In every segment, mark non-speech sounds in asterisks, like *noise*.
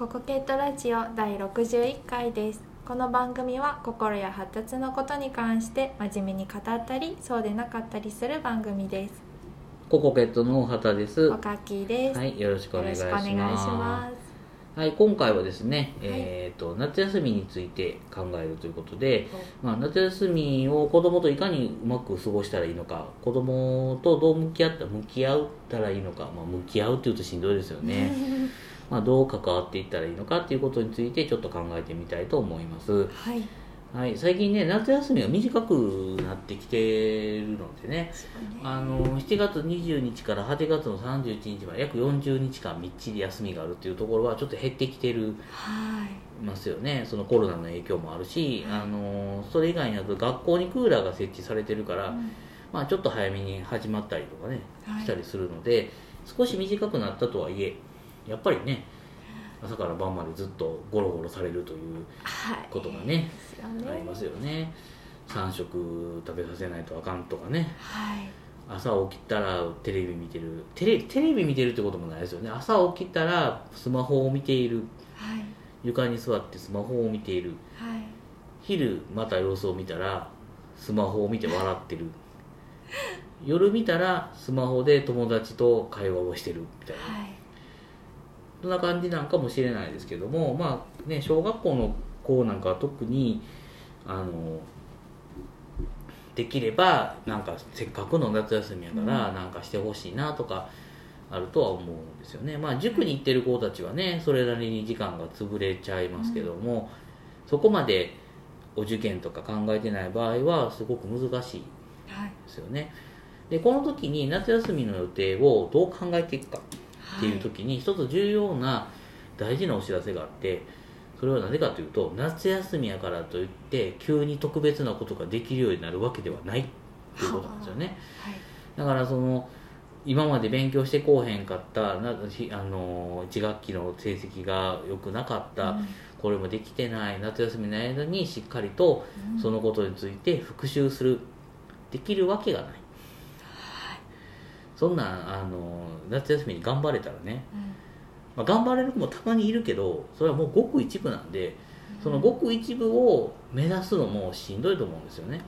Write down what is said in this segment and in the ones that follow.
ココケットラジオ第61回ですこの番組は心や発達のことに関して真面目に語ったりそうでなかったりする番組ですココケットの畑です。おかきです、はい、よろしくお願いします。はい、今回はですね、えっ、と夏休みについて考えるということで、まあ夏休みを子供といかにうまく過ごしたらいいのか、子供とどう向き合った向き合ったらいいのか、まあ向き合うっていうとしんどいですよね。*laughs* まあどう関わっていったらいいのかっていうことについてちょっと考えてみたいと思います。はい。はい、最近ね夏休みが短くなってきてるのでね。あの7月20日から8月の31日まで約40日間みっちり休みがあるっていうところはちょっと減ってきてるはい。ますよね。そのコロナの影響もあるし、あのそれ以外にだと学校にクーラーが設置されてるから、うん。まあ、ちょっと早めに始まったりとかねはい。したりするので少し短くなったとはいえやっぱりね朝から晩までずっとゴロゴロされるというはい。ことがねですよね。ありますよね。3食食べさせないとあかんとかね。はい。朝起きたらテレビ見てる。テレテレビ見てるってこともないですよね。朝起きたらスマホを見ている。はい。床に座ってスマホを見ている。はい。昼また様子を見たらスマホを見て笑ってる。夜見たらスマホで友達と会話をしてるみたいな。はいそんな感じなんかもしれないですけどもまあね小学校の子なんかは特にあのできればなんかせっかくの夏休みやからなんかしてほしいなとかあるとは思うんですよね。まあ塾に行ってる子たちはねそれなりに時間が潰れちゃいますけども、そこまでお受験とか考えてない場合はすごく難しいはいですよね。でこの時に夏休みの予定をどう考えていくかっていう時に一つ重要な大事なお知らせがあってそれは何でかというと夏休みやからといって急に特別なことができるようになるわけではないっていうことなんですよね。はい。だからその今まで勉強してこうへんかったなひあの1学期の成績が良くなかった、うん。これもできてない夏休みの間にしっかりとそのことについて復習するできるわけがないそんなんあの夏休みに頑張れたらね、うん。まあ、頑張れる子もたまにいるけどそれはもうごく一部なんでそのごく一部を目指すのもしんどいと思うんですよね。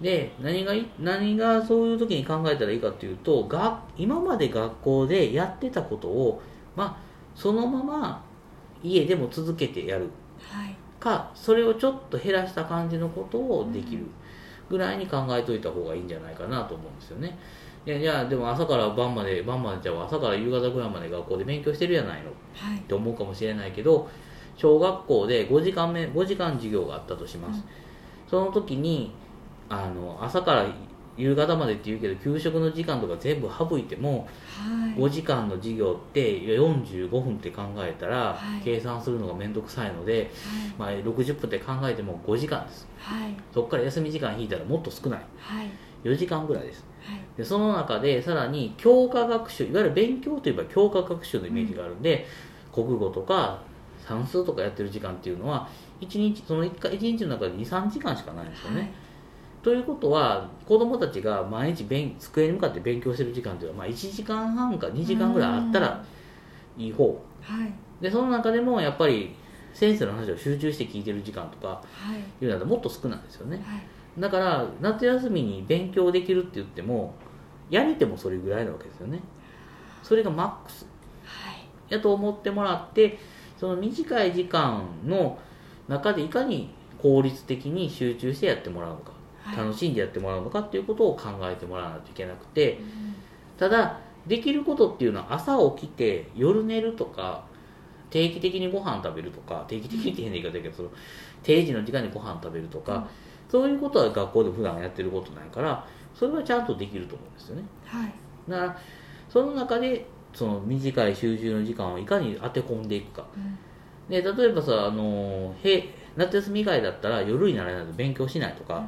で何がい何がそういう時に考えたらいいかっていうとが今まで学校でやってたことをまあそのまま家でも続けてやる。はい。かそれをちょっと減らした感じのことをできるぐらいに考えといた方がいいんじゃないかなと思うんですよねいやでも朝から晩まで晩までじゃあ朝から夕方ぐらいまで学校で勉強してるやないの。はい。って思うかもしれないけど小学校で5時間目5時間授業があったとします、うん。その時にあの朝から夕方までって言うけど給食の時間とか全部省いてもはい。5時間の授業って45分って考えたら、はい。計算するのが面倒くさいので、まあ、60分って考えても5時間です。はい。そこから休み時間引いたらもっと少ない。はい4時間ぐらいです。はい。でその中でさらに教科学習いわゆる勉強といえば教科学習のイメージがあるんで、国語とか算数とかやってる時間っていうのは1日その 1, 回1日の中で23時間しかないんですよね、ということは子供たちが毎日勉机に向かって勉強してる時間っていうのは、まあ、1時間半か2時間ぐらいあったらいい方。はい。でその中でもやっぱり先生の話を集中して聞いてる時間とかはい。いうのはもっと少ないですよね。はいだから夏休みに勉強できるって言ってもやれてもそれぐらいなわけですよね。それがマックス。はい。やと思ってもらってその短い時間の中でいかに効率的に集中してやってもらうのか、はい。楽しんでやってもらうのかっていうことを考えてもらわないといけなくてうんただできることっていうのは朝起きて夜寝るとか定期的にご飯食べるとか定期的にって変な言い方だけどその定時の時間にご飯食べるとか、そういうことは学校で普段やってることないからそれはちゃんとできると思うんですよね。はい。だからその中でその短い集中の時間をいかに当て込んでいくか。うん。で例えばさあのへ夏休み以外だったら夜にならないと勉強しないとか、うん。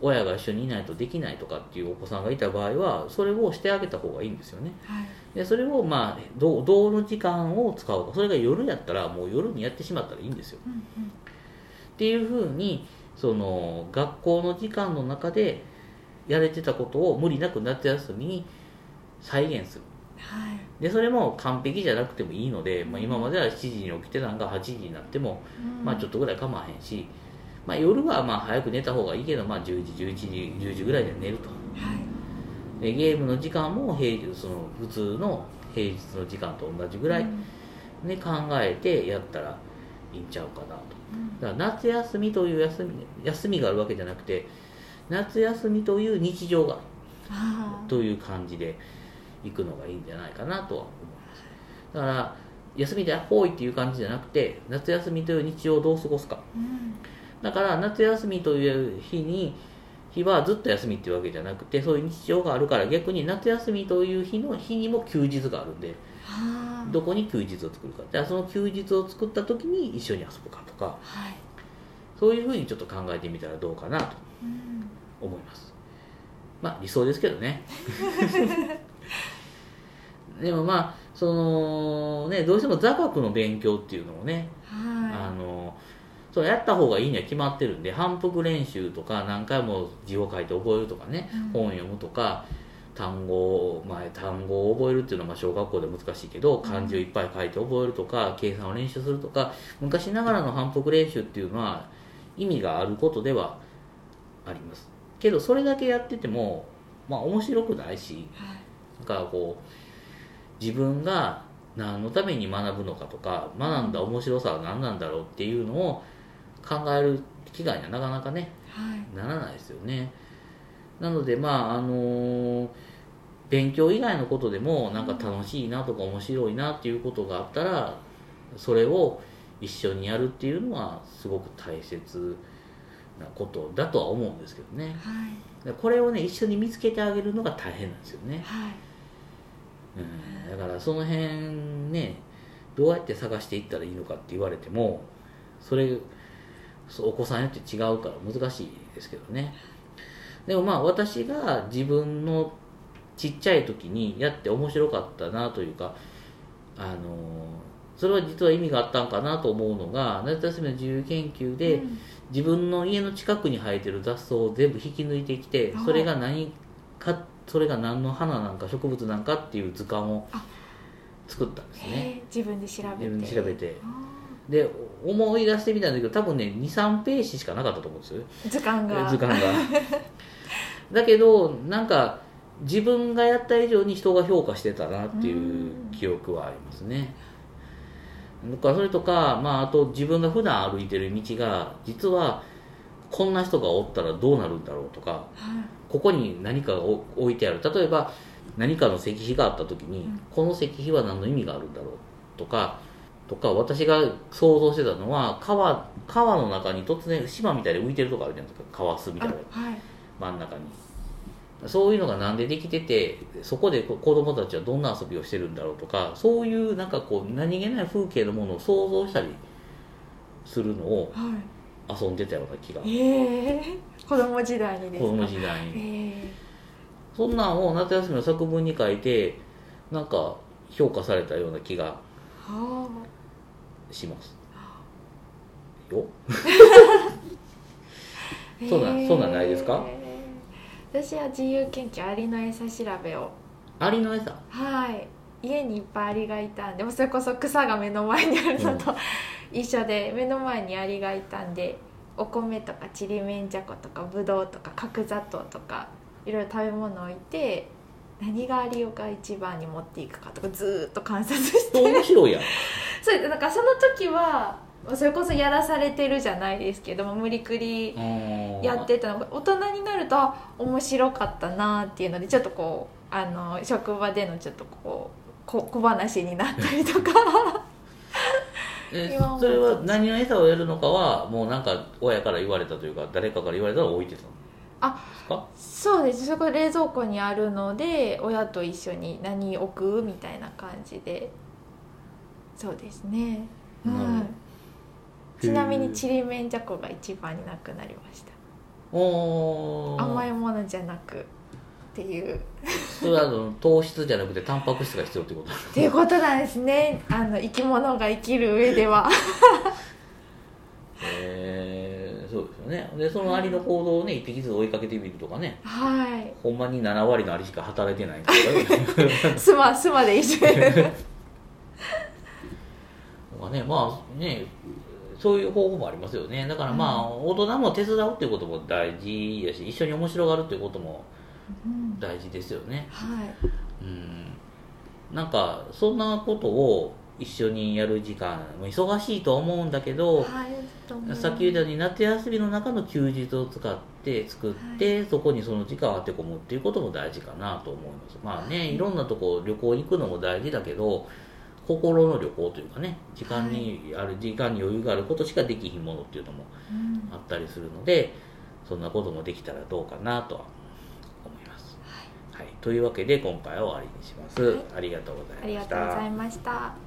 親が一緒にいないとできないとかっていうお子さんがいた場合はそれをしてあげた方がいいんですよね。はい。でそれをまあどうどの時間を使うか。それが夜やったらもう夜にやってしまったらいいんですよ。うんうん。っていうふうにその学校の時間の中でやれてたことを無理なく夏休みに再現する。はい。でそれも完璧じゃなくてもいいので、まあ、今までは7時に起きてたのが8時になっても、まあ、ちょっとぐらい構わへんし、まあ、夜はまあ早く寝た方がいいけど、まあ、10時11時10時ぐらいで寝ると。はい。でゲームの時間も平日その普通の平日の時間と同じぐらい、うん。ね、考えてやったらいいんちゃうかなと。うん。だから夏休みという休み休みがあるわけじゃなくて夏休みという日常がという感じで行くのがいいんじゃないかなとは思います。だから休みでほいっていう感じじゃなくて夏休みという日常をどう過ごすか。うん。だから夏休みという日に日はずっと休みっていうわけじゃなくてそういう日常があるから逆に夏休みという日の日にも休日があるんであー。どこに休日を作るか。じゃあその休日を作った時に一緒に遊ぶかとかはい。そういうふうにちょっと考えてみたらどうかなとうん思います。まあ理想ですけどね。*laughs* でもまあそのねどうしても座学の勉強っていうのをねあはのそうやった方がいいには決まってるんで反復練習とか何回も字を書いて覚えるとかね、うん。本読むとか単語を、まあ、単語を覚えるっていうのはまあ小学校で難しいけど漢字をいっぱい書いて覚えるとか計算を練習するとか昔ながらの反復練習っていうのは意味があることではあります。けどそれだけやっててもまあ面白くないしなんかこう自分が何のために学ぶのかとか学んだ面白さは何なんだろうっていうのを考える機会にはなかなかねはい。ならないですよね。なのでまああの勉強以外のことでもなんか楽しいなとか面白いなっていうことがあったらそれを一緒にやるっていうのはすごく大切なことだとは思うんですけどね。はい。でこれをね一緒に見つけてあげるのが大変なんですよね。はい。うん、だからその辺ねどうやって探していったらいいのかって言われてもそれお子さんによって違うから難しいですけどね。でもまあ私が自分のちっちゃい時にやって面白かったなというかあのそれは実は意味があったんかなと思うのが夏休みの自由研究で、うん。自分の家の近くに生えてる雑草を全部引き抜いてきてはい。それが何かそれが何の花なんか植物なんかっていう図鑑をあ。作ったんですね。自分で調べて。自分で調べて。あで思い出してみたんだけど多分ね23ページしかなかったと思うんです。よー図鑑が図鑑が。*laughs* だけどなんか自分がやった以上に人が評価してたなっていう記憶はありますね。だからそれとか、まあ、あと自分が普段歩いてる道が実はこんな人がおったらどうなるんだろうとかはい。ここに何かが置置いてある。例えば何かの石碑があった時に、うん。この石碑は何の意味があるんだろうとかとか私が想像してたのは川川の中に突然島みたいで浮いてるとこあるじゃないですか。川巣みたいな。あはい。真ん中に。そういうのがなんでできててそこでこ子供たちはどんな遊びをしてるんだろうとかそういうなんかこう何気ない風景のものを想像したりするのをは遊んでたような気が。い。ええ子供時代にですか？子供時代に。えそんなんを夏休みの作文に書いてなんか評価されたような気がします。よ。あそうなんそうなんないですか？私は自由研究アリの餌調べを。アリの餌？はい。家にいっぱいアリがいたんでもうそれこそ草が目の前にあるのと、一緒で目の前にアリがいたんでお米とかちりめんじゃことかぶどうとか角砂糖とかいろいろ食べ物を置いて何がアリが一番に持っていくかとかずーっと観察して。面白いやん。*laughs* それでなんかその時はそれこそやらされてるじゃないですけども無理くりやってたのが大人になるとあ面白かったなっていうのでちょっとこうあの職場でのちょっとこうこ小話になったりとか。*laughs* それは何の餌をやるのかはもうなんか親から言われたというか誰かから言われたら置いてたの？あそうです。そこ冷蔵庫にあるので親と一緒に何置くみたいな感じで。そうですね、なるほど。はい、ちなみにちりめんじゃこが一番になくなりました。おー。甘いものじゃなくっていう。それはあの糖質じゃなくてタンパク質が必要ってことっていうことなんですね。あの生き物が生きる上ではへえそうですよよね。でそのアリの行動をね一匹ずつ追いかけてみるとかね。はい。ほんまに7割のアリしか働いてないとかスマスマで一緒 *laughs* ね。まあねそういう方法もありますよね。だからまあ、大人も手伝うっていうことも大事やし一緒に面白がるっていうこともうん。大事ですよね。はい。うん。なんかそんなことを一緒にやる時間も忙しいとは思うんだけど、はいさっき言ったように夏休みの中の休日を使って作って、そこにその時間を当て込むっていうことも大事かなと思います。まあね、はい。い、ろんなとこ旅行行くのも大事だけど心の旅行というかね時間に、ある時間に余裕があることしかできひんものっていうのもうんあったりするのでそんなこともできたらどうかなとは思います、はい。というわけで今回は終わりにします、はい。ありがとうございました。ありがとうございました